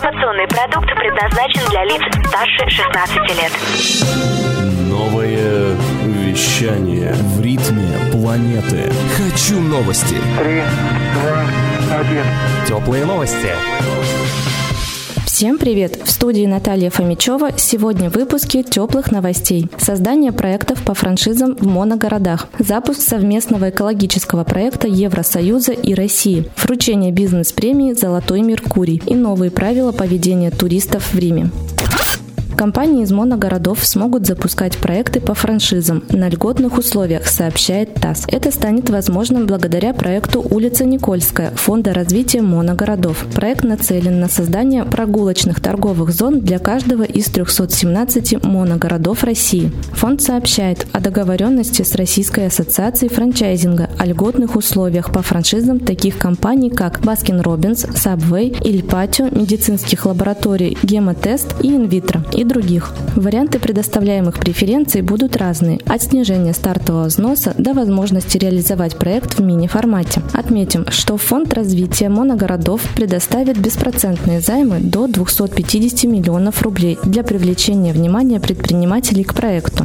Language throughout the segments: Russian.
Информационный продукт предназначен для лиц старше 16 лет. Новое вещание в ритме планеты. Хочу новости. Три, два, один. Теплые новости. Всем привет! В студии Наталья Фомичева. Сегодня в выпуске теплых новостей. Создание проектов по франшизам в моногородах. Запуск совместного экологического проекта Евросоюза и России. Вручение бизнес-премии «Золотой Меркурий» и новые правила поведения туристов в Риме. Компании из моногородов смогут запускать проекты по франшизам на льготных условиях, сообщает ТАСС. Это станет возможным благодаря проекту «Улица Никольская» Фонда развития моногородов. Проект нацелен на создание прогулочных торговых зон для каждого из 317 моногородов России. Фонд сообщает о договоренности с Российской ассоциацией франчайзинга о льготных условиях по франшизам таких компаний, как Baskin Robbins, Subway, Иль медицинских лабораторий Гемотест и Инвитро и других. Варианты предоставляемых преференций будут разные, от снижения стартового взноса до возможности реализовать проект в мини-формате. Отметим, что Фонд развития моногородов предоставит беспроцентные займы до 250 миллионов рублей для привлечения внимания предпринимателей к проекту.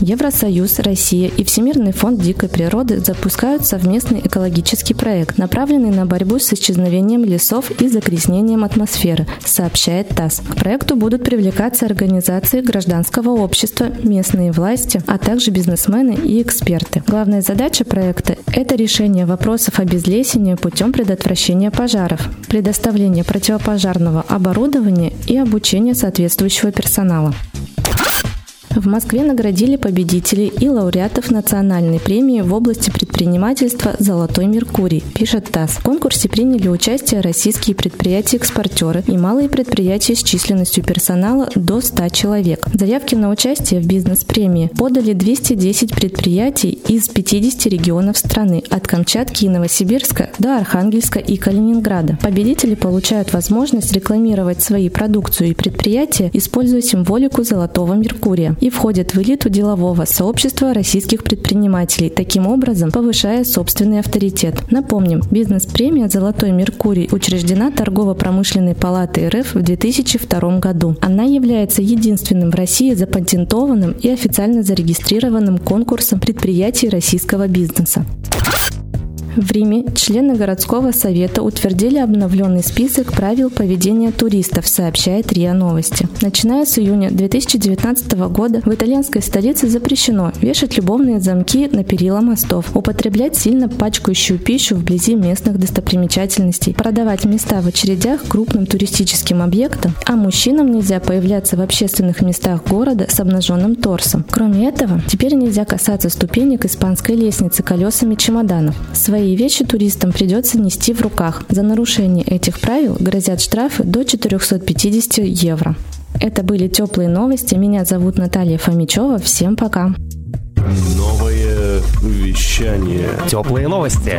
Евросоюз, Россия и Всемирный фонд дикой природы запускают совместный экологический проект, направленный на борьбу с исчезновением лесов и загрязнением атмосферы, сообщает ТАСС. К проекту будут привлекаться организации гражданского общества, местные власти, а также бизнесмены и эксперты. Главная задача проекта – это решение вопросов обезлесения путем предотвращения пожаров, предоставления противопожарного оборудования и обучения соответствующего персонала. В Москве наградили победителей и лауреатов национальной премии в области предпринимательства «Золотой Меркурий», пишет ТАСС. В конкурсе приняли участие российские предприятия-экспортеры и малые предприятия с численностью персонала до 100 человек. Заявки на участие в бизнес-премии подали 210 предприятий из 50 регионов страны, от Камчатки и Новосибирска до Архангельска и Калининграда. Победители получают возможность рекламировать свои продукцию и предприятия, используя символику «Золотого Меркурия» и входят в элиту делового сообщества российских предпринимателей, таким образом повышая собственный авторитет. Напомним, бизнес-премия «Золотой Меркурий» учреждена Торгово-промышленной палатой РФ в 2002 году. Она является единственным в России запатентованным и официально зарегистрированным конкурсом предприятий российского бизнеса. В Риме члены городского совета утвердили обновленный список правил поведения туристов, сообщает РИА Новости. Начиная с июня 2019 года в итальянской столице запрещено вешать любовные замки на перила мостов, употреблять сильно пачкающую пищу вблизи местных достопримечательностей, продавать места в очередях крупным туристическим объектам, а мужчинам нельзя появляться в общественных местах города с обнаженным торсом. Кроме этого, теперь нельзя касаться ступенек испанской лестницы колесами чемоданов. Свои Свои вещи туристам придется нести в руках. За нарушение этих правил грозят штрафы до 450 евро. Это были теплые новости. Меня зовут Наталья Фомичева. Всем пока. Новое вещание. Теплые новости.